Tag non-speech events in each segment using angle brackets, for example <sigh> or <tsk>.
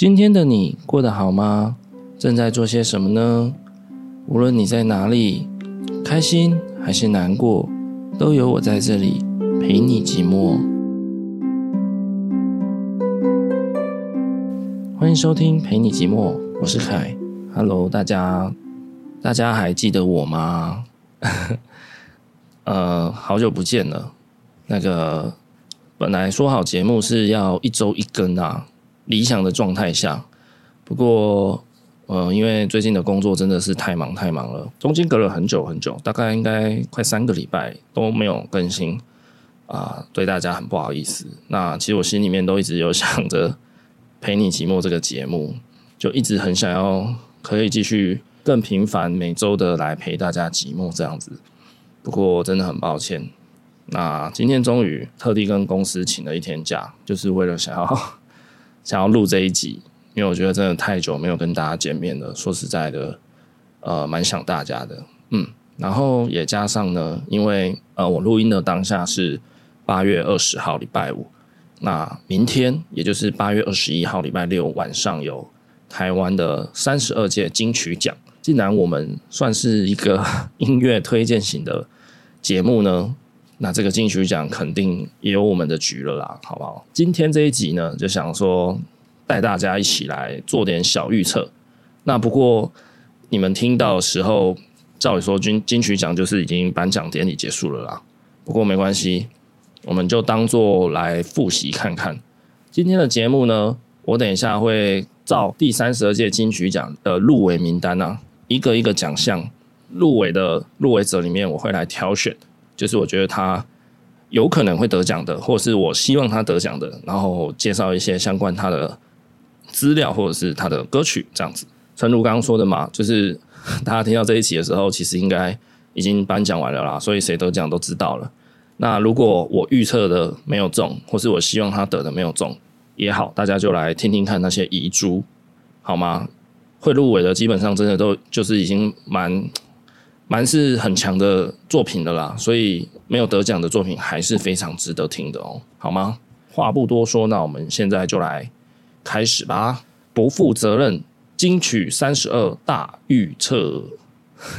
今天的你过得好吗？正在做些什么呢？无论你在哪里，开心还是难过，都有我在这里陪你寂寞。欢迎收听陪你寂寞，我是凯。Hello，大家，大家还记得我吗？<laughs> 呃，好久不见了。那个本来说好节目是要一周一更啊，理想的状态下。不过，呃，因为最近的工作真的是太忙太忙了，中间隔了很久很久，大概应该快三个礼拜都没有更新啊，对大家很不好意思。那其实我心里面都一直有想着陪你寂寞这个节目，就一直很想要可以继续更频繁每周的来陪大家寂寞这样子。不过真的很抱歉。那今天终于特地跟公司请了一天假，就是为了想要想要录这一集，因为我觉得真的太久没有跟大家见面了。说实在的，呃，蛮想大家的，嗯。然后也加上呢，因为呃，我录音的当下是八月二十号礼拜五，那明天也就是八月二十一号礼拜六晚上有台湾的三十二届金曲奖。既然我们算是一个 <laughs> 音乐推荐型的节目呢，那这个金曲奖肯定也有我们的局了啦，好不好？今天这一集呢，就想说带大家一起来做点小预测。那不过你们听到的时候，照理说金金曲奖就是已经颁奖典礼结束了啦。不过没关系，我们就当做来复习看看今天的节目呢。我等一下会照第三十二届金曲奖的入围名单啊，一个一个奖项入围的入围者里面，我会来挑选。就是我觉得他有可能会得奖的，或是我希望他得奖的，然后介绍一些相关他的资料或者是他的歌曲这样子。陈如刚刚说的嘛，就是 <laughs> 大家听到这一期的时候，其实应该已经颁奖完了啦，所以谁得奖都知道了。那如果我预测的没有中，或是我希望他得的没有中也好，大家就来听听看那些遗珠好吗？会入围的基本上真的都就是已经蛮。蛮是很强的作品的啦，所以没有得奖的作品还是非常值得听的哦，好吗？话不多说，那我们现在就来开始吧。不负责任金曲三十二大预测。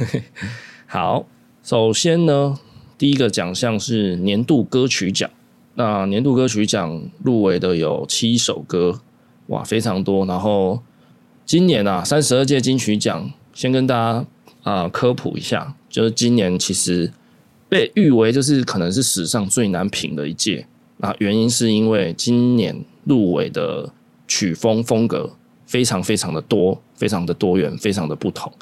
<laughs> 好，首先呢，第一个奖项是年度歌曲奖。那年度歌曲奖入围的有七首歌，哇，非常多。然后今年啊，三十二届金曲奖，先跟大家。啊、科普一下，就是今年其实被誉为就是可能是史上最难评的一届。那原因是因为今年入围的曲风风格非常非常的多，非常的多元，非常的不同。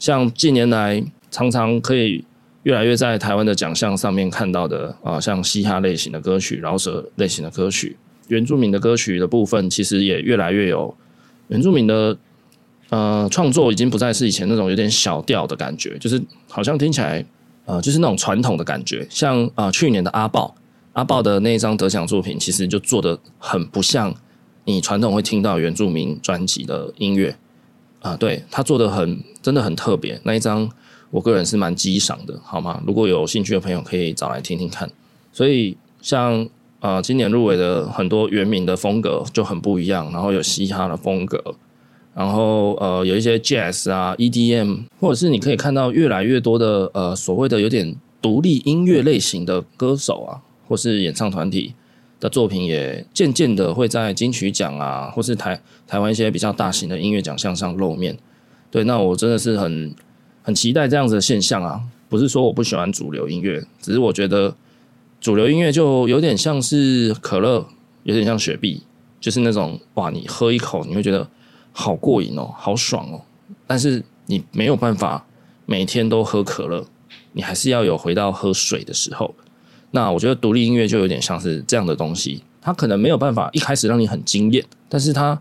像近年来常常可以越来越在台湾的奖项上面看到的啊，像嘻哈类型的歌曲、饶舌类型的歌曲、原住民的歌曲的部分，其实也越来越有原住民的。呃，创作已经不再是以前那种有点小调的感觉，就是好像听起来，呃，就是那种传统的感觉。像啊、去年的阿豹，阿豹的那一张得奖作品，其实就做得很不像你传统会听到原住民专辑的音乐啊、对，他做得很，真的很特别。那一张，我个人是蛮激赏的，好吗？如果有兴趣的朋友可以找来听听看。所以，像啊、今年入围的很多原民的风格就很不一样，然后有嘻哈的风格。然后呃，有一些 Jazz 啊、EDM，或者是你可以看到越来越多的呃所谓的有点独立音乐类型的歌手啊，或是演唱团体的作品，也渐渐的会在金曲奖啊，或是台台湾一些比较大型的音乐奖项上露面。对，那我真的是很很期待这样子的现象啊！不是说我不喜欢主流音乐，只是我觉得主流音乐就有点像是可乐，有点像雪碧，就是那种哇，你喝一口你会觉得。好过瘾哦，好爽哦！但是你没有办法每天都喝可乐，你还是要有回到喝水的时候。那我觉得独立音乐就有点像是这样的东西，它可能没有办法一开始让你很惊艳，但是它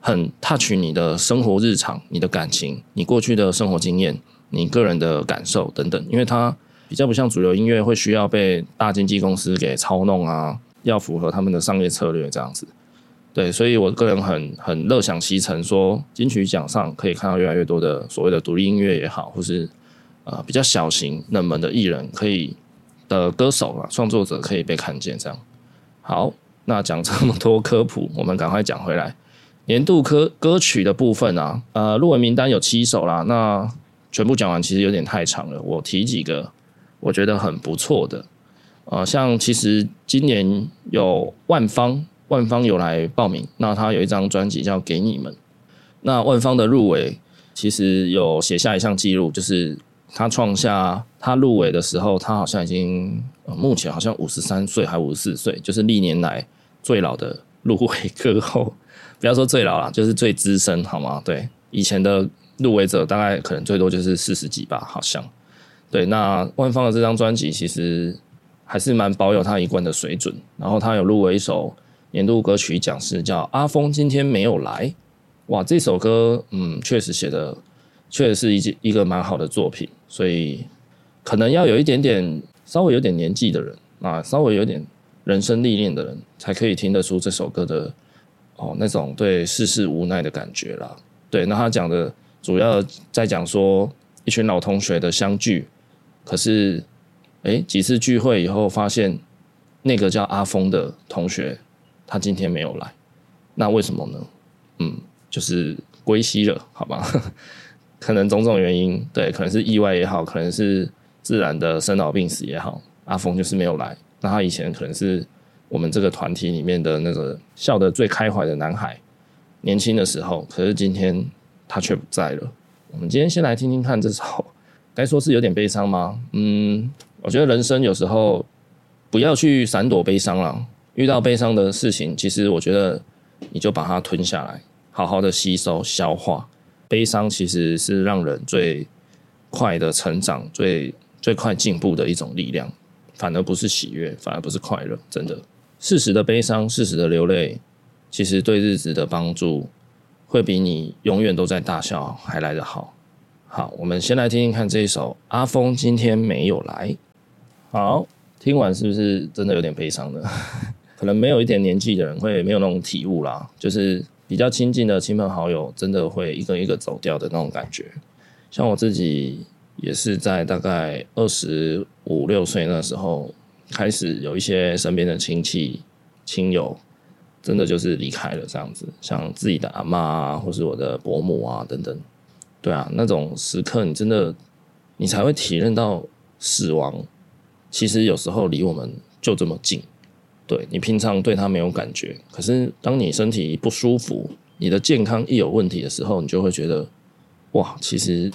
很 touch 你的生活日常、你的感情、你过去的生活经验、你个人的感受等等。因为它比较不像主流音乐会需要被大经纪公司给操弄啊，要符合他们的商业策略这样子。对，所以我个人很很乐享其成，说金曲奖上可以看到越来越多的所谓的独立音乐也好，或是呃比较小型冷门的艺人，可以的歌手啊创作者可以被看见。这样好，那讲这么多科普，我们赶快讲回来。年度歌歌曲的部分啊，呃，入围名单有七首啦。那全部讲完其实有点太长了，我提几个我觉得很不错的。呃，像其实今年有万芳，万芳有来报名，那他有一张专辑叫《给你们》。那万芳的入围其实有写下一项记录，就是他创下他入围的时候，他好像已经、目前好像五十三岁还五十四岁，就是历年来最老的入围歌后。<laughs> 不要说最老了，就是最资深，好吗？对，以前的入围者大概可能最多就是四十几吧，好像。对，那万芳的这张专辑其实还是蛮保有他一贯的水准。然后他有入围一首年度歌曲奖，是叫《阿峰今天没有来》。哇，这首歌，嗯，确实写的确实是一一个蛮好的作品。所以可能要有一点点稍微有点年纪的人啊，稍微有点人生历练的人，才可以听得出这首歌的。哦，那种对世事无奈的感觉啦。对，那他讲的主要在讲说一群老同学的相聚，可是，哎，几次聚会以后发现那个叫阿峰的同学他今天没有来，那为什么呢？嗯，就是归西了，好吧？<laughs> 可能种种原因，对，可能是意外也好，可能是自然的生老病死也好，阿峰就是没有来。那他以前可能是。我们这个团体里面的那个笑得最开怀的男孩，年轻的时候，可是今天他却不在了。我们今天先来听听看这首，<laughs> 该说是有点悲伤吗？嗯，我觉得人生有时候不要去闪躲悲伤了。遇到悲伤的事情，其实我觉得你就把它吞下来，好好的吸收消化。悲伤其实是让人最快的成长、最最快进步的一种力量，反而不是喜悦，反而不是快乐，真的。适时的悲伤，适时的流泪，其实对日子的帮助会比你永远都在大笑还来得好。好，我们先来听听看这一首《阿峰今天没有来》。好，听完是不是真的有点悲伤呢？<laughs> 可能没有一点年纪的人会没有那种体悟啦，就是比较亲近的亲朋好友，真的会一个一个走掉的那种感觉。像我自己也是在大概二十五六岁那时候。开始有一些身边的亲戚、亲友，真的就是离开了这样子，像自己的阿嬷啊，或是我的伯母啊等等，对啊，那种时刻，你真的，你才会体认到死亡，其实有时候离我们就这么近。对，你平常对他没有感觉，可是当你身体不舒服，你的健康一有问题的时候，你就会觉得，哇，其实，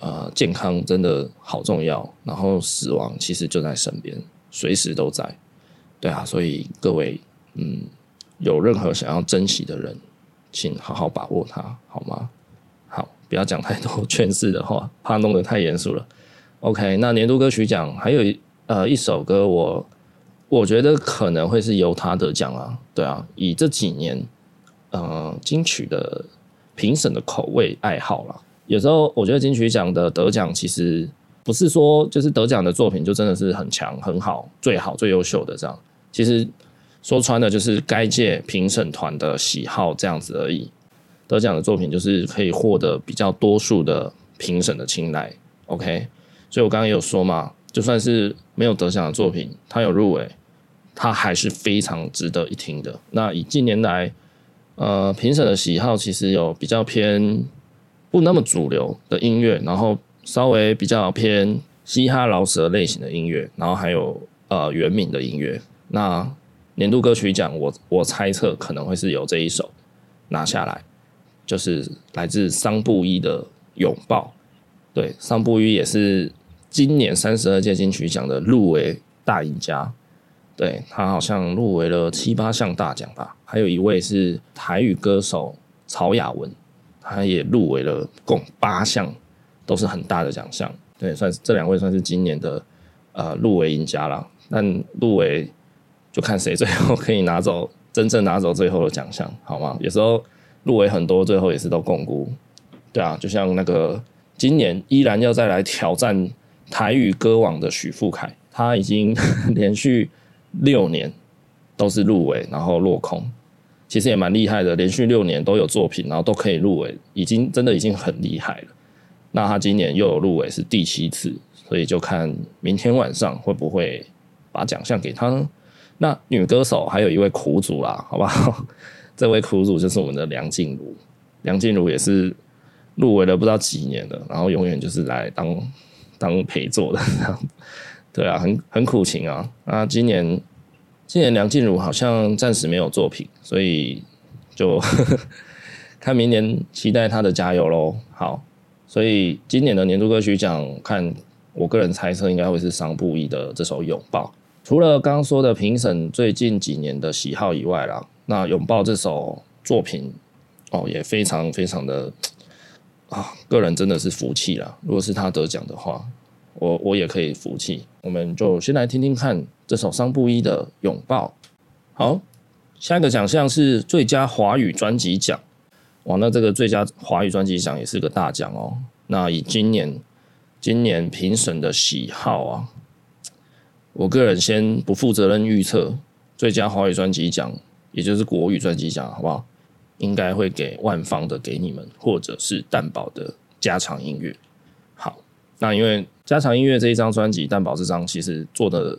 呃，健康真的好重要，然后死亡其实就在身边。随时都在，对啊，所以各位，嗯，有任何想要珍惜的人，请好好把握它，好吗？好，不要讲太多 <laughs> 劝世的话，怕弄得太严肃了。OK，那年度歌曲奖还有呃一首歌我，我觉得可能会是由他得奖啊，对啊，以这几年呃金曲的评审的口味爱好啦，有时候我觉得金曲奖的得奖其实。不是说就是得奖的作品就真的是很强、很好、最好、最优秀的这样。其实说穿了就是该届评审团的喜好这样子而已。得奖的作品就是可以获得比较多数的评审的青睐。OK，所以我刚刚也有说嘛，就算是没有得奖的作品，他有入围，他还是非常值得一听的。那以近年来，呃，评审的喜好其实有比较偏不那么主流的音乐，然后。稍微比较偏嘻哈饶舌类型的音乐，然后还有呃原民的音乐。那年度歌曲奖，我我猜测可能会是由这一首拿下来，就是来自桑布伊的《拥抱》。对，桑布伊也是今年三十二届金曲奖的入围大赢家。对，他好像入围了七八项大奖吧。还有一位是台语歌手曹雅文，他也入围了共八项。都是很大的奖项，对，算是这两位算是今年的呃入围赢家了。但入围就看谁最后可以拿走真正拿走最后的奖项，好吗？有时候入围很多，最后也是都摃龟。对啊，就像那个今年依然要再来挑战台语歌王的许富凯，他已经 <laughs> 连续六年都是入围，然后落空，其实也蛮厉害的，连续六年都有作品，然后都可以入围，已经真的已经很厉害了。那他今年又有入围，是第七次，所以就看明天晚上会不会把奖项给他呢？那女歌手还有一位苦主啦，好不好？<laughs> 这位苦主就是我们的梁静茹，梁静茹也是入围了不知道几年了，然后永远就是来当当陪坐的这样，对啊，很很苦情啊。啊，今年今年梁静茹好像暂时没有作品，所以就呵 <laughs> 呵看明年期待她的加油喽。好，所以今年的年度歌曲奖，看我个人猜测应该会是桑布伊的这首《拥抱》。除了刚刚说的评审最近几年的喜好以外啦，那拥抱这首作品哦也非常非常的 <tsk> 啊，个人真的是服气啦。如果是他得奖的话，我我也可以服气。我们就先来听听看这首桑布一的拥抱。好，下一个奖项是最佳华语专辑奖。哇，那这个最佳华语专辑奖也是个大奖哦。那以今年今年评审的喜好啊。我个人先不负责任预测，最佳华语专辑奖，也就是国语专辑奖，好不好？应该会给万方的《给你们》，或者是蛋堡的《加长音乐》。那因为《家常音乐》这一张专辑，蛋堡这张其实做的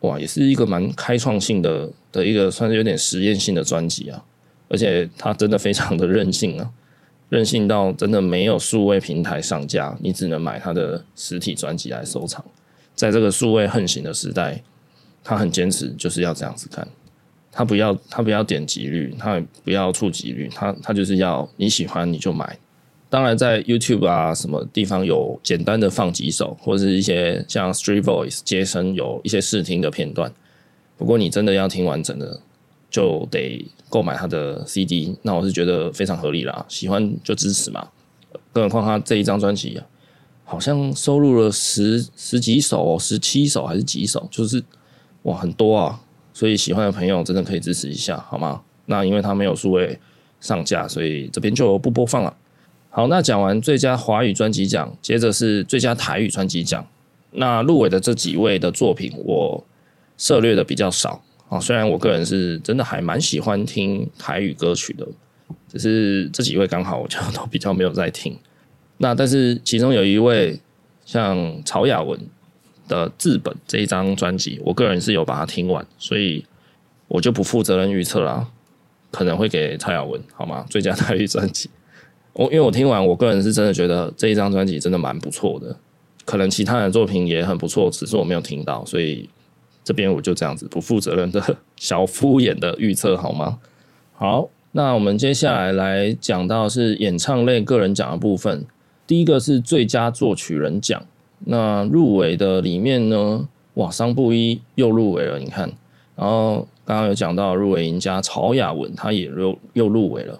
哇，也是一个蛮开创性的的一个，算是有点实验性的专辑啊。而且它真的非常的任性啊，任性到真的没有数位平台上架，你只能买它的实体专辑来收藏。在这个数位横行的时代，他很坚持，就是要这样子看。他不要，他不要点击率，他也不要触及率，他他就是要你喜欢你就买。当然，在 YouTube 啊什么地方有简单的放几首，或者是一些像 Street Voice 街声有一些试听的片段。不过你真的要听完整的，就得购买他的 CD。那我是觉得非常合理啦，喜欢就支持嘛。更何况他这一张专辑啊。好像收录了十十几首哦，十七首还是几首，就是哇很多啊，所以喜欢的朋友真的可以支持一下，好吗？那因为他没有数位上架，所以这边就不播放了。好，那讲完最佳华语专辑奖，接着是最佳台语专辑奖。那入围的这几位的作品，我涉猎的比较少啊。虽然我个人是真的还蛮喜欢听台语歌曲的，只是这几位刚好我就都比较没有在听。那但是其中有一位像曹雅文的《自本》这一张专辑，我个人是有把它听完，所以我就不负责任预测啦，可能会给曹雅文好吗？最佳台语专辑，我因为我听完，我个人是真的觉得这一张专辑真的蛮不错的，可能其他的作品也很不错，只是我没有听到，所以这边我就这样子不负责任的 <laughs> 小敷衍的预测好吗？好，那我们接下来来讲到是演唱类个人奖的部分。第一个是最佳作曲人奖，那入围的里面呢，哇，桑布一又入围了，你看，然后刚刚有讲到入围赢家曹雅文，他也又又入围了，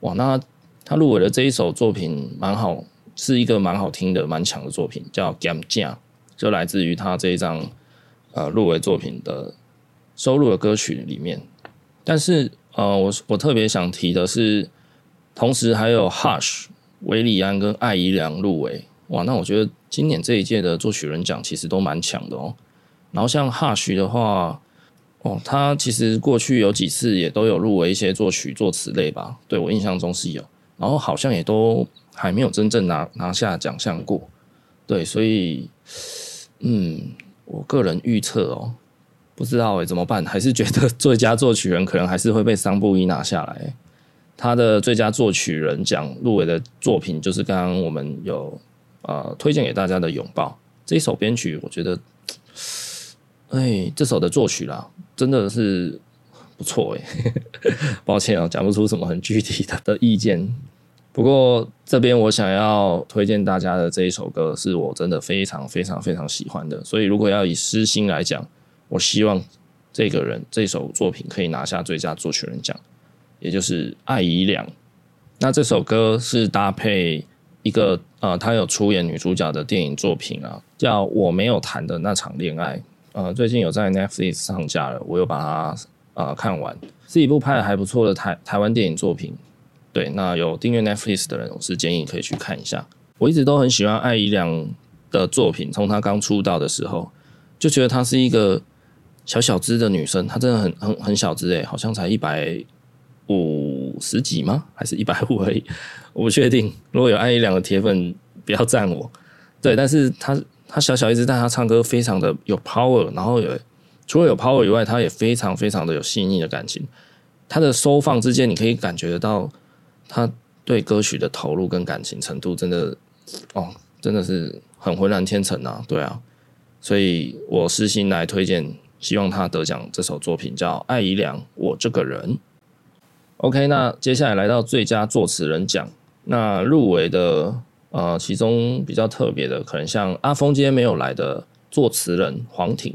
哇，那他入围的这一首作品蛮好，是一个蛮好听的、蛮强的作品，叫《减价》，就来自于他这一张呃入围作品的收录的歌曲里面，但是呃，我我特别想提的是，同时还有 Hush。韦礼安跟艾怡良入围，哇，那我觉得今年这一届的作曲人奖其实都蛮强的哦。然后像 Hush 的话，哦，他其实过去有几次也都有入围一些作曲作词类吧，对，我印象中是有。然后好像也都还没有真正拿拿下奖项过，对，所以，嗯，我个人预测哦，不知道诶，怎么办？还是觉得最佳作曲人可能还是会被桑布伊拿下来。他的最佳作曲人奖入围的作品，就是刚刚我们有呃推荐给大家的《拥抱》这一首编曲，我觉得，哎，这首的作曲啦，真的是不错哎。抱歉啊，讲不出什么很具体的的意见。不过这边我想要推荐大家的这一首歌，是我真的非常非常非常喜欢的。所以如果要以私心来讲，我希望这个人这首作品可以拿下最佳作曲人奖。也就是艾怡良，那这首歌是搭配一个呃，他有出演女主角的电影作品啊，叫《我没有谈的那场恋爱》。呃，最近有在 Netflix 上架了，我有把它呃看完，是一部拍的还不错的台台湾电影作品。对，那有订阅 Netflix 的人，我是建议可以去看一下。我一直都很喜欢艾怡良的作品，从她刚出道的时候就觉得她是一个小小只的女生，她真的很很很小只诶，好像才一百。五十几吗？还是一百五而已？我不确定。如果有艾怡良的铁粉，不要赞我。对，但是她她小小一只，但她唱歌非常的有 power，然后有除了有 power 以外，她也非常非常的有细腻的感情。她的收放之间，你可以感觉得到他对歌曲的投入跟感情程度，真的哦，真的是很浑然天成啊！对啊，所以我私心来推荐，希望他得奖这首作品叫《爱姨娘我这个人》。OK，那接下来来到最佳作词人奖，那入围的呃，其中比较特别的，可能像阿峰今天没有来的作词人黄庭。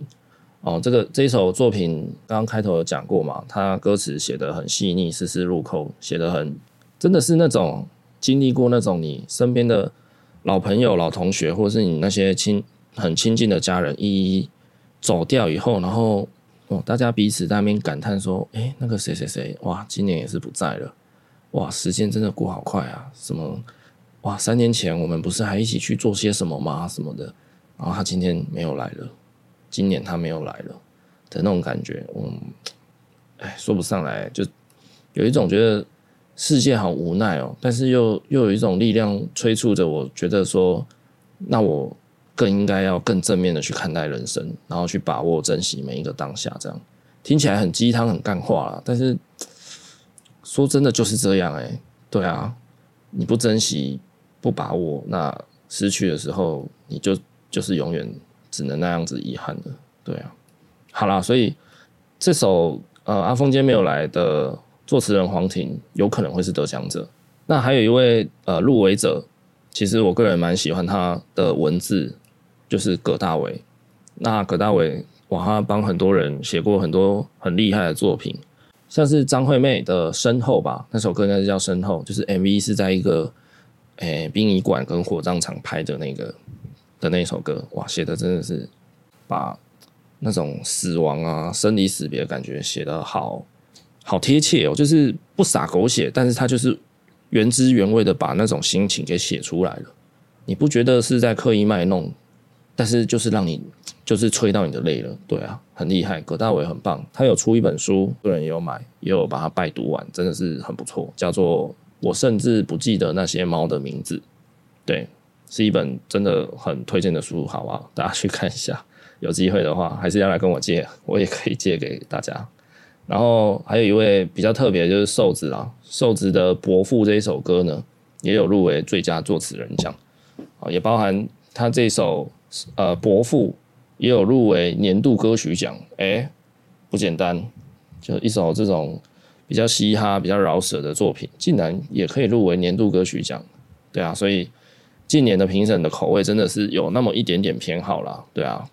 哦，这个这一首作品刚刚开头有讲过嘛，他歌词写得很细腻，丝丝入扣，写得很真的是那种经历过那种你身边的老朋友、老同学，或者是你那些亲很亲近的家人一一走掉以后，然后哦，大家彼此在那边感叹说：“哎，那个谁谁谁，哇，今年也是不在了，哇，时间真的过好快啊！什么哇，三年前我们不是还一起去做些什么吗？什么的，然后他今天没有来了。”今年他没有来了的那种感觉，嗯，哎，说不上来，就有一种觉得世界好无奈哦，但是又又有一种力量催促着我，觉得说，那我更应该要更正面的去看待人生，然后去把握、珍惜每一个当下。这样听起来很鸡汤、很干话啦，但是说真的就是这样哎，对啊，你不珍惜、不把握，那失去的时候，你就就是永远。只能那样子遗憾的，对啊，好啦，所以这首呃阿峰今天没有来的作词人黄婷有可能会是得奖者。那还有一位呃入围者，其实我个人蛮喜欢他的文字，就是葛大为。那葛大为哇，他帮很多人写过很多很厉害的作品，像是张惠妹的《身后》吧，那首歌应该是叫《身后》，就是 MV 是在一个诶殡仪馆跟火葬场拍的那个。的那首歌，哇，写的真的是把那种死亡啊、生离死别的感觉写得好好贴切哦，就是不洒狗血，但是他就是原汁原味的把那种心情给写出来了。你不觉得是在刻意卖弄，但是就是让你就是催到你的泪了，对啊，很厉害。葛大为很棒，他有出一本书，个人也有买，也有把它拜读完，真的是很不错，叫做《我甚至不记得那些猫的名字》，对。是一本真的很推荐的书，好不好？大家去看一下，有机会的话还是要来跟我借，我也可以借给大家。然后还有一位比较特别，就是瘦子啊，瘦子的《伯父》这一首歌呢，也有入围最佳作词人奖啊，也包含他这首呃《伯父》也有入围年度歌曲奖，哎，不简单，就一首这种比较嘻哈、比较饶舌的作品，竟然也可以入围年度歌曲奖，对啊，所以。近年的评审的口味真的是有那么一点点偏好啦，对啊，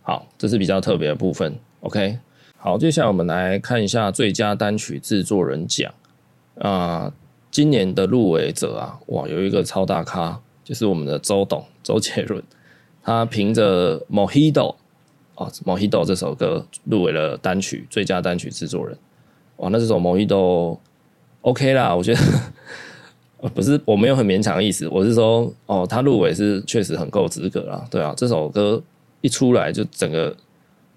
好，这是比较特别的部分。OK，好，接下来我们来看一下最佳单曲制作人奖啊，今年的入围者啊，哇，有一个超大咖，就是我们的周董周杰伦，他凭着《Mojito》哦，《Mojito》这首歌入围了单曲最佳单曲制作人，哇，那这首《Mojito》OK 啦，我觉得。不是，我没有很勉强的意思，我是说，哦，他入围是确实很够资格啦，对啊，这首歌一出来就整个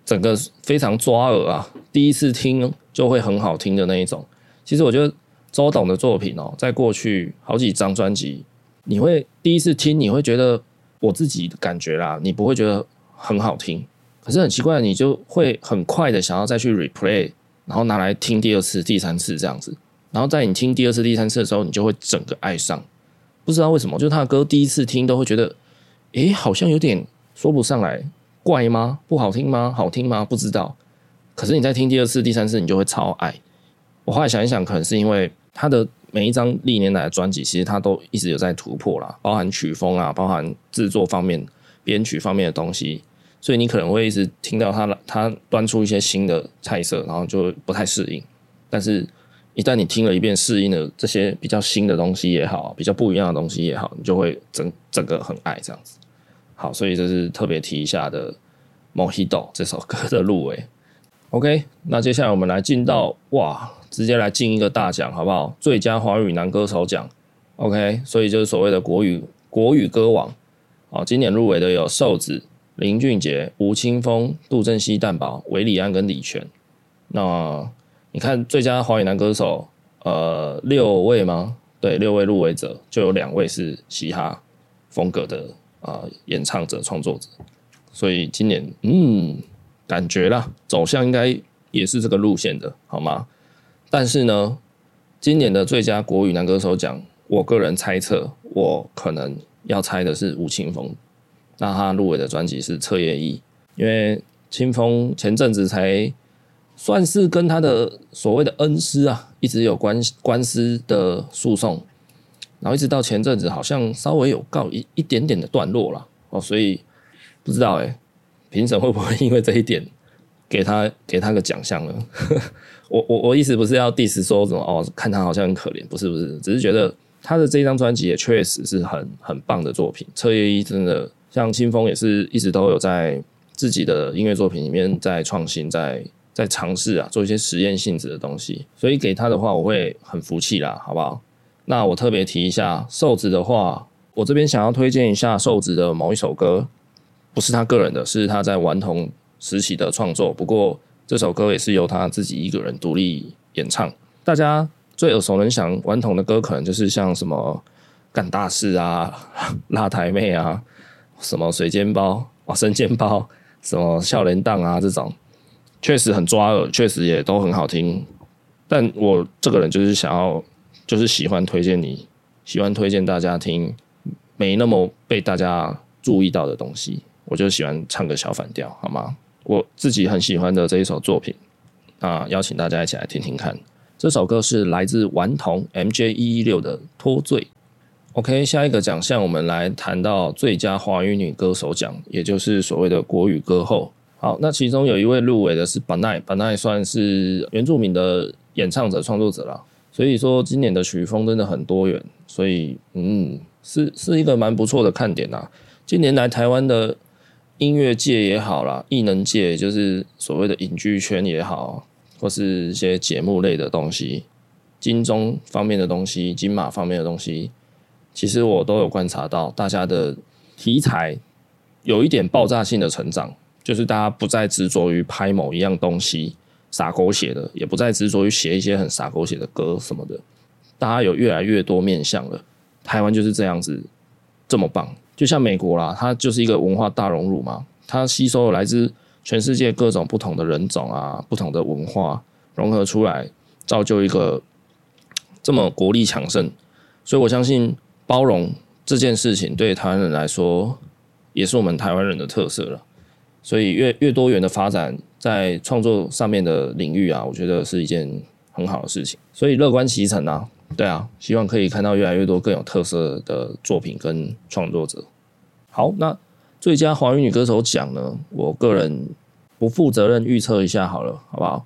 整个非常抓耳啊，第一次听就会很好听的那一种。其实我觉得周董的作品哦，在过去好几张专辑，你会第一次听，你会觉得我自己感觉啦，你不会觉得很好听，可是很奇怪，你就会很快的想要再去 replay，然后拿来听第二次、第三次这样子。然后在你听第二次、第三次的时候，你就会整个爱上。不知道为什么，就是他的歌第一次听都会觉得，诶，好像有点说不上来，怪吗？不好听吗？好听吗？不知道。可是你在听第二次、第三次，你就会超爱。我后来想一想，可能是因为他的每一张历年来的专辑，其实他都一直有在突破啦，包含曲风啊，包含制作方面、编曲方面的东西，所以你可能会一直听到他他端出一些新的菜色，然后就不太适应，但是。一旦你听了一遍，适应了这些比较新的东西也好，比较不一样的东西也好，你就会整整个很爱这样子。好，所以这是特别提一下的《Mojito》这首歌的入围。OK，那接下来我们来进到哇，直接来进一个大奖好不好？最佳华语男歌手奖。OK，所以就是所谓的国语国语歌王。好，今年入围的有瘦子、林俊杰、吴青峰、杜振熙、蛋堡、韦礼安跟李泉。那你看最佳华语男歌手，呃，六位吗？对，六位入围者就有两位是嘻哈风格的啊、演唱者、创作者，所以今年嗯，感觉啦，走向应该也是这个路线的，好吗？但是呢，今年的最佳国语男歌手奖，我个人猜测，我可能要猜的是吴青峰。那他入围的专辑是《彻夜一》，因为青峰前阵子才算是跟他的所谓的恩师啊，一直有官官司的诉讼，然后一直到前阵子好像稍微有告一一点点的段落了哦，所以不知道哎，评审会不会因为这一点给他给他个奖项呢？<laughs> 我我我意思不是要 diss 说什么哦，看他好像很可怜，不是不是，只是觉得他的这张专辑也确实是很很棒的作品，《彻夜异》真的。像清风也是一直都有在自己的音乐作品里面在创新，在在尝试啊，做一些实验性质的东西。所以给他的话，我会很服气啦，好不好？那我特别提一下瘦子的话，我这边想要推荐一下瘦子的某一首歌，不是他个人的，是他在顽童时期的创作。不过这首歌也是由他自己一个人独立演唱。大家最耳熟能详顽童的歌，可能就是像什么干大事啊、辣台妹啊。什么水煎包、哇生煎包，什么笑脸档啊，这种确实很抓耳，确实也都很好听。但我这个人就是想要，就是喜欢推荐你，喜欢推荐大家听没那么被大家注意到的东西。我就喜欢唱个小反调，好吗？我自己很喜欢的这一首作品，啊，邀请大家一起来听听看。这首歌是来自顽童 MJ 一一六的《脱罪》。OK，下一个奖项我们来谈到最佳华语女歌手奖，也就是所谓的国语歌后。好，那其中有一位入围的是巴奈，巴奈算是原住民的演唱者、创作者了。所以说今年的曲风真的很多元，所以嗯，是是一个蛮不错的看点呐。近年来台湾的音乐界也好啦，艺能界就是所谓的影剧圈也好，或是一些节目类的东西，金钟方面的东西、金马方面的东西。其实我都有观察到，大家的题材有一点爆炸性的成长，就是大家不再执着于拍某一样东西洒狗血的，也不再执着于写一些很洒狗血的歌什么的。大家有越来越多面向了，台湾就是这样子这么棒，就像美国啦，它就是一个文化大熔炉嘛，它吸收了来自全世界各种不同的人种啊，不同的文化融合出来，造就一个这么国力强盛，所以我相信。包容这件事情对台湾人来说，也是我们台湾人的特色了。所以越越多元的发展，在创作上面的领域啊，我觉得是一件很好的事情。所以乐观其成啊，对啊，希望可以看到越来越多更有特色的作品跟创作者。好，那最佳华语女歌手奖呢？我个人不负责任预测一下好了，好不好？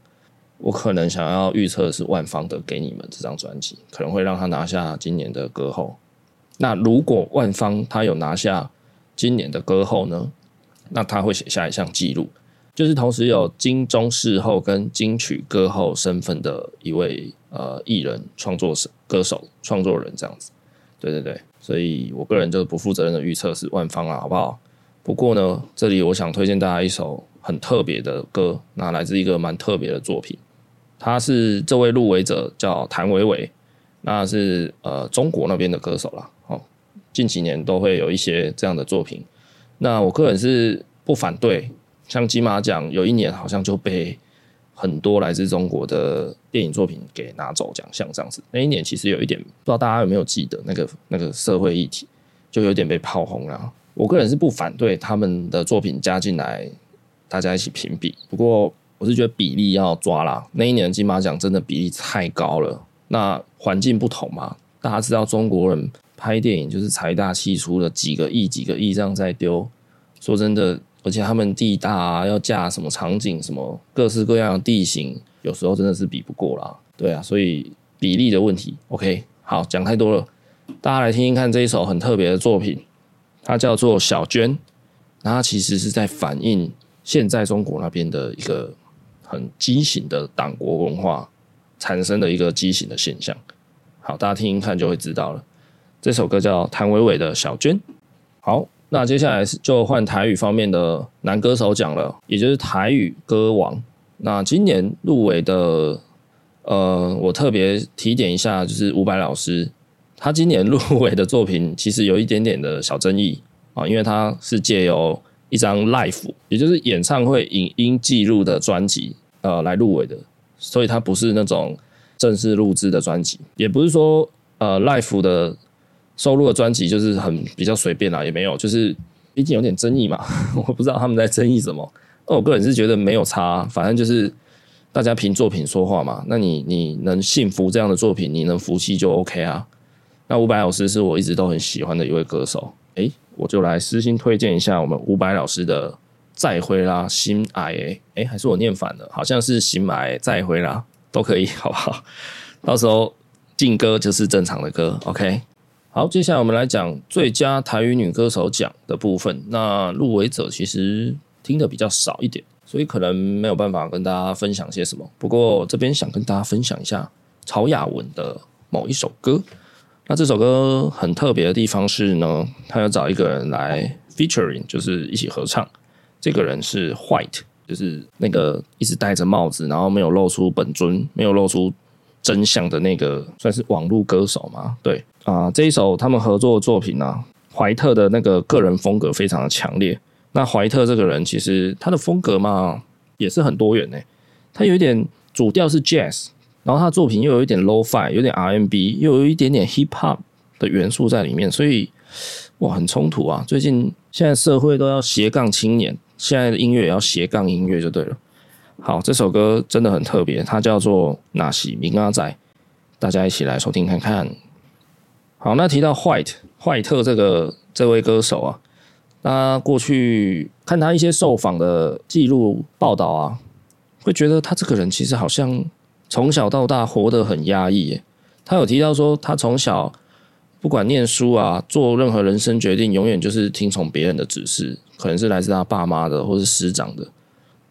我可能想要预测是万芳的《给你们》这张专辑，可能会让她拿下今年的歌后。那如果万芳他有拿下今年的歌后呢？那他会写下一项记录，就是同时有金钟视后跟金曲歌后身份的一位呃艺人、创作者、歌手、创作人这样子。对对对，所以我个人就不负责任的预测是万芳啊，好不好？不过呢，这里我想推荐大家一首很特别的歌，那来自一个蛮特别的作品，他是这位入围者叫谭维维，那是呃中国那边的歌手啦。近几年都会有一些这样的作品，那我个人是不反对。像金马奖有一年好像就被很多来自中国的电影作品给拿走奖项这样子。那一年其实有一点不知道大家有没有记得那个那个社会议题，就有点被炮轰了。我个人是不反对他们的作品加进来，大家一起评比。不过我是觉得比例要抓啦。那一年的金马奖真的比例太高了。那环境不同嘛，大家知道中国人。拍电影就是财大气粗的，几个亿、几个亿这样在丢。说真的，而且他们地大啊，要架什么场景，什么各式各样的地形，有时候真的是比不过啦。对啊，所以比例的问题。OK，好，讲太多了，大家来听听看这一首很特别的作品，它叫做《小娟》，它其实是在反映现在中国那边的一个很畸形的党国文化产生的一个畸形的现象。好，大家听听看就会知道了。这首歌叫谭维维的小娟。好，那接下来是就换台语方面的男歌手奖了，也就是台语歌王。那今年入围的，呃，我特别提点一下，就是伍佰老师，他今年入围的作品其实有一点点的小争议啊，因为他是借由一张 live，也就是演唱会影音记录的专辑，呃，来入围的，所以他不是那种正式录制的专辑，也不是说呃 Live 的收录的专辑就是很比较随便啦，也没有，就是毕竟有点争议嘛，<laughs> 我不知道他们在争议什么。那我个人是觉得没有差，反正就是大家凭作品说话嘛。那你你能信服这样的作品，你能服气就 OK 啊。那伍佰老师是我一直都很喜欢的一位歌手，诶、我就来私心推荐一下我们伍佰老师的。再会啦，心爱诶，哎，还是我念反了，好像是心爱再会啦，都可以，好不好？到时候劲歌就是正常的歌，OK。好，接下来我们来讲最佳台语女歌手奖的部分。那入围者其实听的比较少一点，所以可能没有办法跟大家分享些什么。不过这边想跟大家分享一下曹雅雯的某一首歌。那这首歌很特别的地方是呢，他要找一个人来 featuring，就是一起合唱。这个人是 White，就是那个一直戴着帽子，然后没有露出本尊、没有露出真相的那个，算是网络歌手嘛？对啊，这一首他们合作的作品呢、啊，怀特的那个个人风格非常的强烈。那怀特这个人其实他的风格嘛，也是很多元诶。他有一点主调是 Jazz，然后他作品又有一点 Low Fi，有点 RMB，又有一点点 Hip Hop 的元素在里面，所以哇，很冲突啊！最近现在社会都要斜杠青年。现在的音乐也要斜杠音乐就对了。好，这首歌真的很特别，它叫做《那是明阿仔》，大家一起来收听看看。好，那提到 White 坏特这个这位歌手啊，那过去看他一些受访的记录报道啊，会觉得他这个人其实好像从小到大活得很压抑。他有提到说，他从小。不管念书啊，做任何人生决定，永远就是听从别人的指示，可能是来自他爸妈的，或是师长的。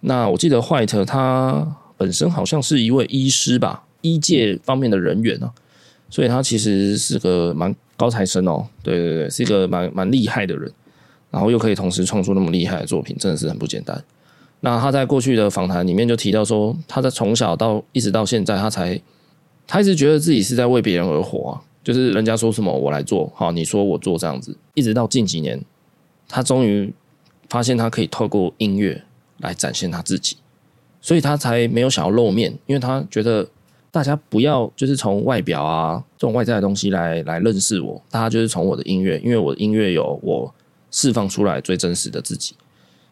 那我记得 White 他本身好像是一位医师吧，医界方面的人员啊，所以他其实是个蛮高材生哦。对对对，是一个蛮蛮厉害的人，然后又可以同时创作那么厉害的作品，真的是很不简单。那他在过去的访谈里面就提到说，他在从小到一直到现在，他才他一直觉得自己是在为别人而活啊。就是人家说什么我来做，好，你说我做这样子，一直到近几年，他终于发现他可以透过音乐来展现他自己，所以他才没有想要露面，因为他觉得大家不要就是从外表啊这种外在的东西来来认识我，大家就是从我的音乐，因为我的音乐有我释放出来最真实的自己，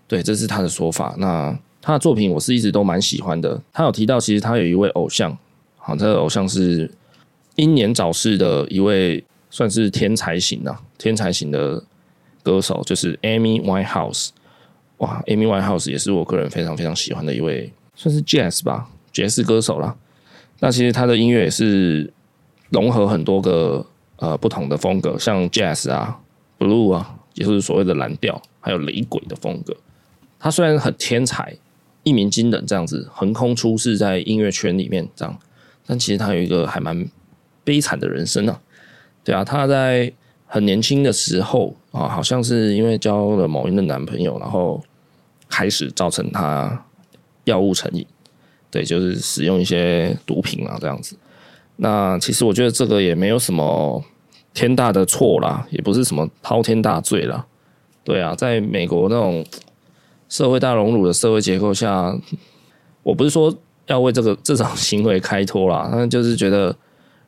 对，这是他的说法。那他的作品我是一直都蛮喜欢的，他有提到其实他有一位偶像，好，他的偶像是。英年早逝的一位算是天才型的、啊、天才型的歌手，就是 Amy Winehouse。哇，Amy Winehouse 也是我个人非常非常喜欢的一位，算是 Jazz 吧，爵士歌手啦。那其实他的音乐也是融合很多个呃不同的风格，像 Jazz 啊、Blue 啊，也就是所谓的蓝调，还有雷鬼的风格。他虽然很天才，一鸣惊人这样子，横空出世在音乐圈里面这样，但其实他有一个还蛮。悲惨的人生、啊？对啊，他在很年轻的时候啊，好像是因为交了某一任男朋友，然后开始造成他药物成瘾，对，就是使用一些毒品啊这样子。那其实我觉得这个也没有什么天大的错啦，也不是什么滔天大罪啦。对啊，在美国那种社会大荣辱的社会结构下，我不是说要为这个这种行为开脱啦，但就是觉得。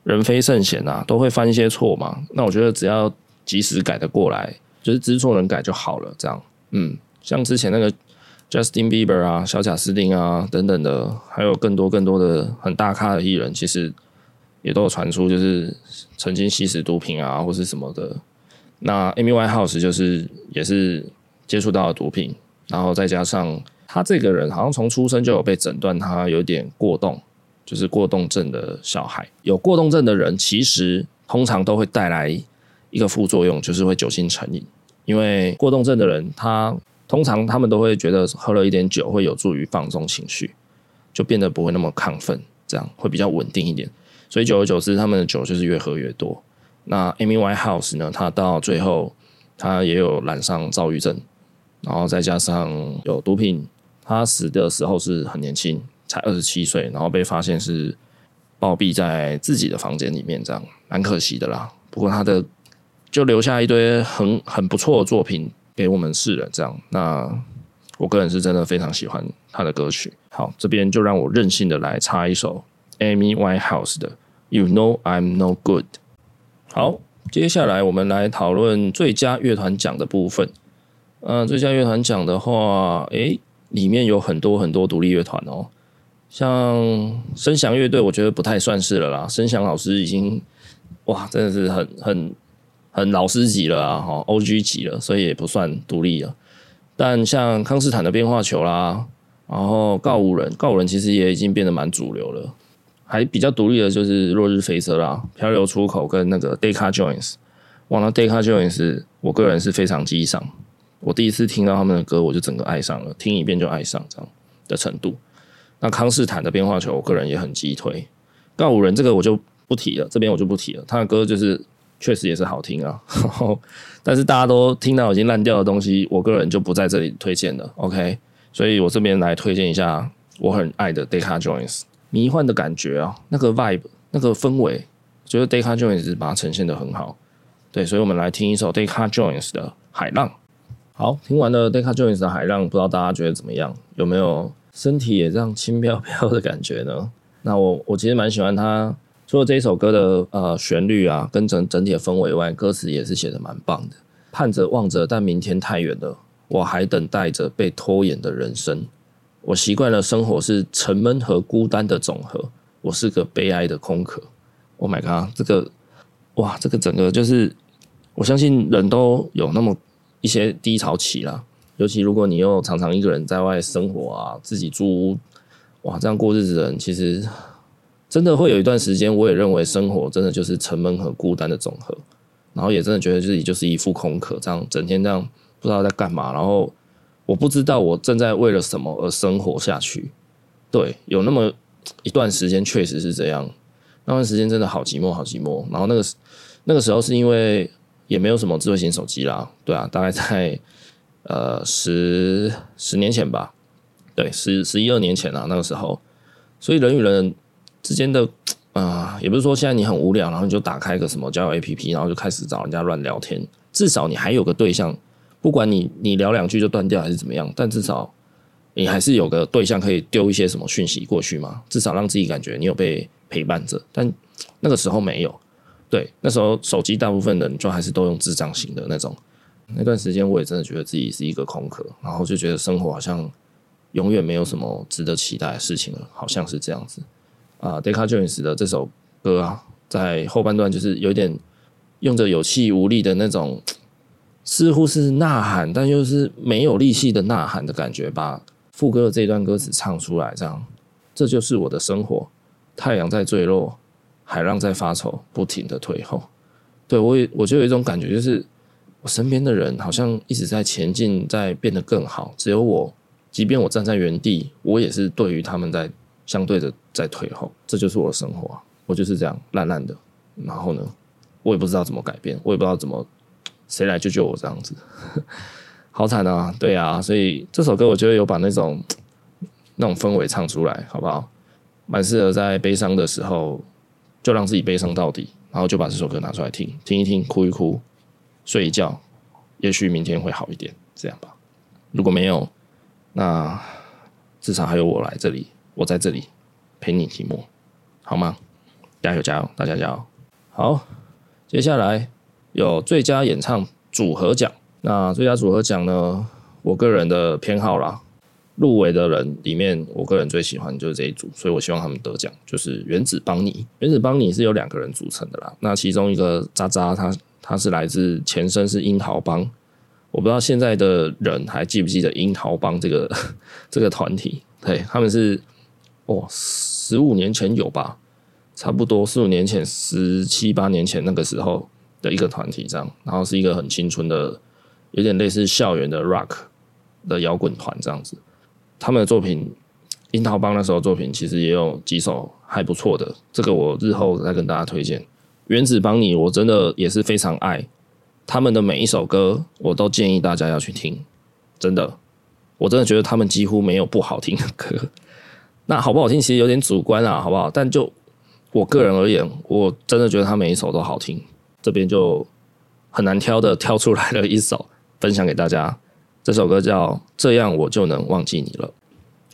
人非圣贤啊，都会犯一些错嘛。那我觉得只要及时改得过来，就是知错能改就好了。这样，嗯，像之前那个 Justin Bieber 啊、小贾斯汀啊等等的，还有更多更多的很大咖的艺人，其实也都有传出就是曾经吸食毒品啊，或是什么的。那 Amy Winehouse 就是也是接触到了毒品，然后再加上他这个人好像从出生就有被诊断他有点过动。就是过动症的小孩，有过动症的人，其实通常都会带来一个副作用，就是会酒精成瘾。因为过动症的人，他通常他们都会觉得喝了一点酒会有助于放松情绪，就变得不会那么亢奋，这样会比较稳定一点。所以久而久之，他们的酒就是越喝越多。那 Amy Winehouse 呢，他到最后他也有染上躁郁症，然后再加上有毒品，他死的时候是很年轻。才二十七岁，然后被发现是暴毙在自己的房间里面，这样蛮可惜的啦。不过他的就留下一堆很很不错的作品给我们世人，这样。那我个人是真的非常喜欢他的歌曲。好，这边就让我任性的来插一首 Amy Winehouse 的 You Know I'm No Good。好，接下来我们来讨论最佳乐团奖的部分。嗯、最佳乐团奖的话，诶，里面有很多很多独立乐团哦，像声响乐队，我觉得不太算是了啦。声响老师已经，哇，真的是很很很老师级了啊，哈，OG 级了，所以也不算独立了。但像康斯坦的变化球啦，然后告五人，告五人其实也已经变得蛮主流了。还比较独立的就是落日飞车啦，漂流出口跟那个 Daycar Joins，哇，那 Daycar Joins，我个人是非常激赏。我第一次听到他们的歌，我就整个爱上了，听一遍就爱上这样的程度。那康斯坦的变化球，我个人也很激推。告五人这个我就不提了，这边我就不提了。他的歌就是确实也是好听啊，<laughs> 但是大家都听到已经烂掉的东西，我个人就不在这里推荐了。OK，所以我这边来推荐一下我很爱的 Decca Joins，迷幻的感觉啊，那个 vibe，那个氛围，觉得 Decca Joins 把它呈现得很好。对，所以我们来听一首 Decca Joins 的海浪。好，听完了 Decca Joins 的海浪，不知道大家觉得怎么样？有没有身体也这样轻飘飘的感觉呢？那我我其实蛮喜欢他，除了这一首歌的呃旋律啊，跟整整体的氛围外，歌词也是写的蛮棒的。盼着望着，但明天太远了，我还等待着被拖延的人生。我习惯了生活是沉闷和孤单的总和，我是个悲哀的空壳。Oh my god，这个哇，这个整个就是，我相信人都有那么。一些低潮期啦，尤其如果你又常常一个人在外生活啊，自己住屋，哇，这样过日子的人，其实真的会有一段时间，我也认为生活真的就是沉闷和孤单的总和，然后也真的觉得自己就是一副空壳，这样整天这样不知道在干嘛，然后我不知道我正在为了什么而生活下去。对，有那么一段时间确实是这样，那段时间真的好寂寞，好寂寞。然后那个那个时候是因为。也没有什么智慧型手机啦，对啊，大概在呃十十年前吧，对，十十一二年前啊，那个时候，所以人与人之间的啊、也不是说现在你很无聊，然后你就打开个什么交友 APP，然后就开始找人家乱聊天，至少你还有个对象，不管你你聊两句就断掉还是怎么样，但至少你还是有个对象可以丢一些什么讯息过去嘛，至少让自己感觉你有被陪伴着，但那个时候没有。对，那时候手机大部分人就还是都用智障型的那种。那段时间我也真的觉得自己是一个空壳，然后就觉得生活好像永远没有什么值得期待的事情了，好像是这样子。啊，Deca Jones 的这首歌啊，在后半段就是有点用着有气无力的那种，似乎是呐喊，但又是没有力气的呐喊的感觉，把副歌的这段歌词唱出来，这样，这就是我的生活，太阳在坠落。海浪在发愁，不停的退后。对，我也，我就有一种感觉，就是我身边的人好像一直在前进，在变得更好。只有我，即便我站在原地，我也是对于他们在相对的在退后。这就是我的生活，我就是这样烂烂的。然后呢，我也不知道怎么改变，我也不知道怎么谁来救救我这样子，<laughs> 好惨啊！对啊，所以这首歌我觉得有把那种那种氛围唱出来，好不好？蛮适合在悲伤的时候。就让自己悲伤到底，然后就把这首歌拿出来听，听一听，哭一哭，睡一觉，也许明天会好一点，这样吧。如果没有，那至少还有我来这里，我在这里陪你寂寞，好吗？加油加油，大家加油！好，接下来有最佳演唱组合奖，那最佳组合奖呢，我个人的偏好啦。入围的人里面，我个人最喜欢就是这一组，所以我希望他们得奖。就是原子邦尼，原子邦尼是由两个人组成的啦。那其中一个渣渣，他他是来自前身是樱桃帮，我不知道现在的人还记不记得樱桃帮这个 <laughs> 这个团体？对，他们是哦，十五年前有吧，差不多四五年前，十七八年前那个时候的一个团体这样，然后是一个很青春的，有点类似校园的 rock 的摇滚团这样子。他们的作品，樱桃帮那时候作品其实也有几首还不错的，这个我日后再跟大家推荐。原子邦妮，我真的也是非常爱他们的每一首歌，我都建议大家要去听。真的，我真的觉得他们几乎没有不好听的歌。那好不好听，其实有点主观啊，好不好？但就我个人而言，我真的觉得他每一首都好听。这边就很难挑的挑出来了一首，分享给大家。这首歌叫《这样我就能忘记你了》。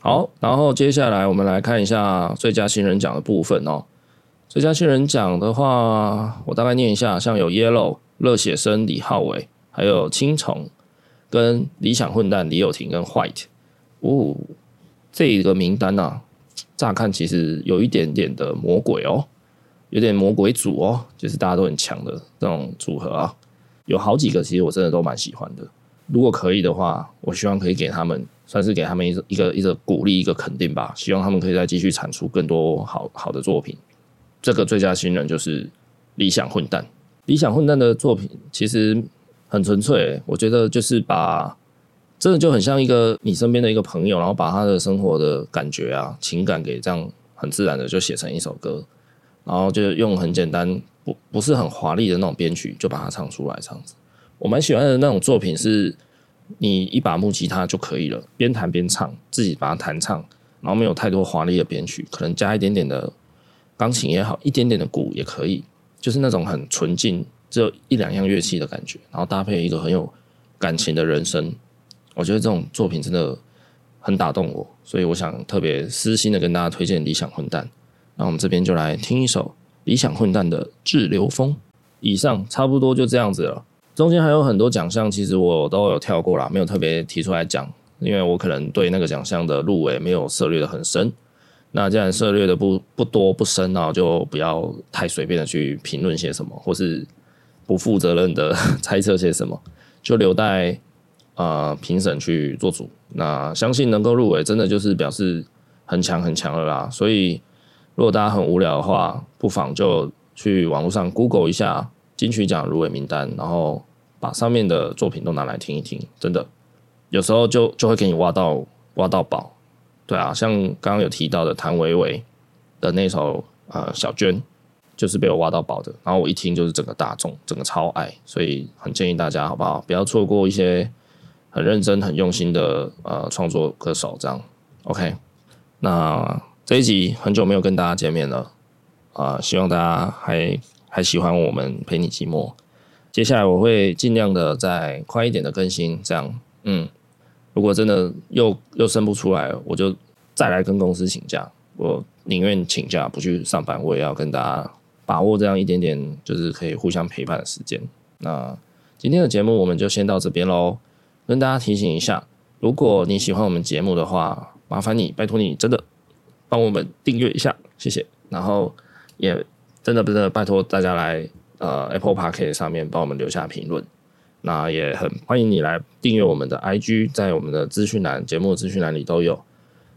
好，然后接下来我们来看一下最佳新人奖的部分哦。最佳新人奖的话，我大概念一下，像有 Yellow、热血生李浩伟，还有青虫跟理想混蛋李友廷跟 White。哦，这个名单啊，乍看其实有一点点的魔鬼哦，有点魔鬼组哦，就是大家都很强的这种组合啊。有好几个，其实我真的都蛮喜欢的。如果可以的话，我希望可以给他们，算是给他们一一个一个鼓励，一个肯定吧。希望他们可以再继续产出更多好好的作品。这个最佳新人就是理想混蛋。理想混蛋的作品其实很纯粹，我觉得就是把真的就很像一个你身边的一个朋友，然后把他的生活的感觉啊、情感给这样很自然的就写成一首歌，然后就用很简单不不是很华丽的那种编曲就把它唱出来，这样子。我蛮喜欢的那种作品是，你一把木吉他就可以了，边弹边唱，自己把它弹唱，然后没有太多华丽的编曲，可能加一点点的钢琴也好，一点点的鼓也可以，就是那种很纯净，只有一两样乐器的感觉，然后搭配一个很有感情的人声，我觉得这种作品真的很打动我，所以我想特别私心的跟大家推荐《理想混蛋》，那我们这边就来听一首《理想混蛋》的《滞留风》。以上差不多就这样子了。中间还有很多奖项，其实我都有跳过啦，没有特别提出来讲，因为我可能对那个奖项的入围没有涉猎的很深。那既然涉猎的不不多不深，那就不要太随便的去评论些什么，或是不负责任的 <laughs> 猜测些什么，就留待呃评审去做主。那相信能够入围，真的就是表示很强很强了啦。所以如果大家很无聊的话，不妨就去网络上 Google 一下。金曲奖入围名单，然后把上面的作品都拿来听一听，真的有时候就就会给你挖到挖到宝。对啊，像刚刚有提到的谭维维的那首呃小娟，就是被我挖到宝的。然后我一听就是整个大众，整个超爱，所以很建议大家好不好，不要错过一些很认真、很用心的呃创作歌手。这样 OK，那这一集很久没有跟大家见面了啊，希望大家还。还喜欢我们陪你寂寞，接下来我会尽量的再快一点的更新，这样，嗯，如果真的又又生不出来，我就再来跟公司请假，我宁愿请假不去上班，我也要跟大家把握这样一点点，就是可以互相陪伴的时间。那今天的节目我们就先到这边喽，跟大家提醒一下，如果你喜欢我们节目的话，麻烦你拜托你真的帮我们订阅一下，谢谢，然后也。真的不是拜托大家来呃 Apple Podcast 上面帮我们留下评论，那也很欢迎你来订阅我们的 IG，在我们的资讯栏、节目资讯栏里都有。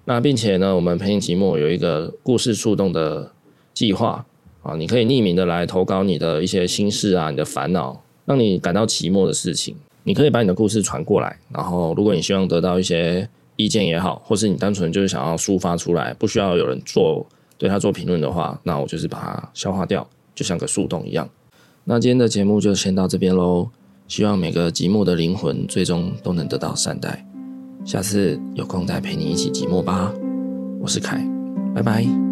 那并且呢，我们陪你寂寞有一个故事触动的计划啊，你可以匿名的来投稿你的一些心事啊、你的烦恼，让你感到寂寞的事情，你可以把你的故事传过来。然后，如果你希望得到一些意见也好，或是你单纯就是想要抒发出来，不需要有人做。对他做评论的话，那我就是把它消化掉，就像个树洞一样。那今天的节目就先到这边喽，希望每个寂寞的灵魂最终都能得到善待。下次有空再陪你一起寂寞吧。我是凯，拜拜。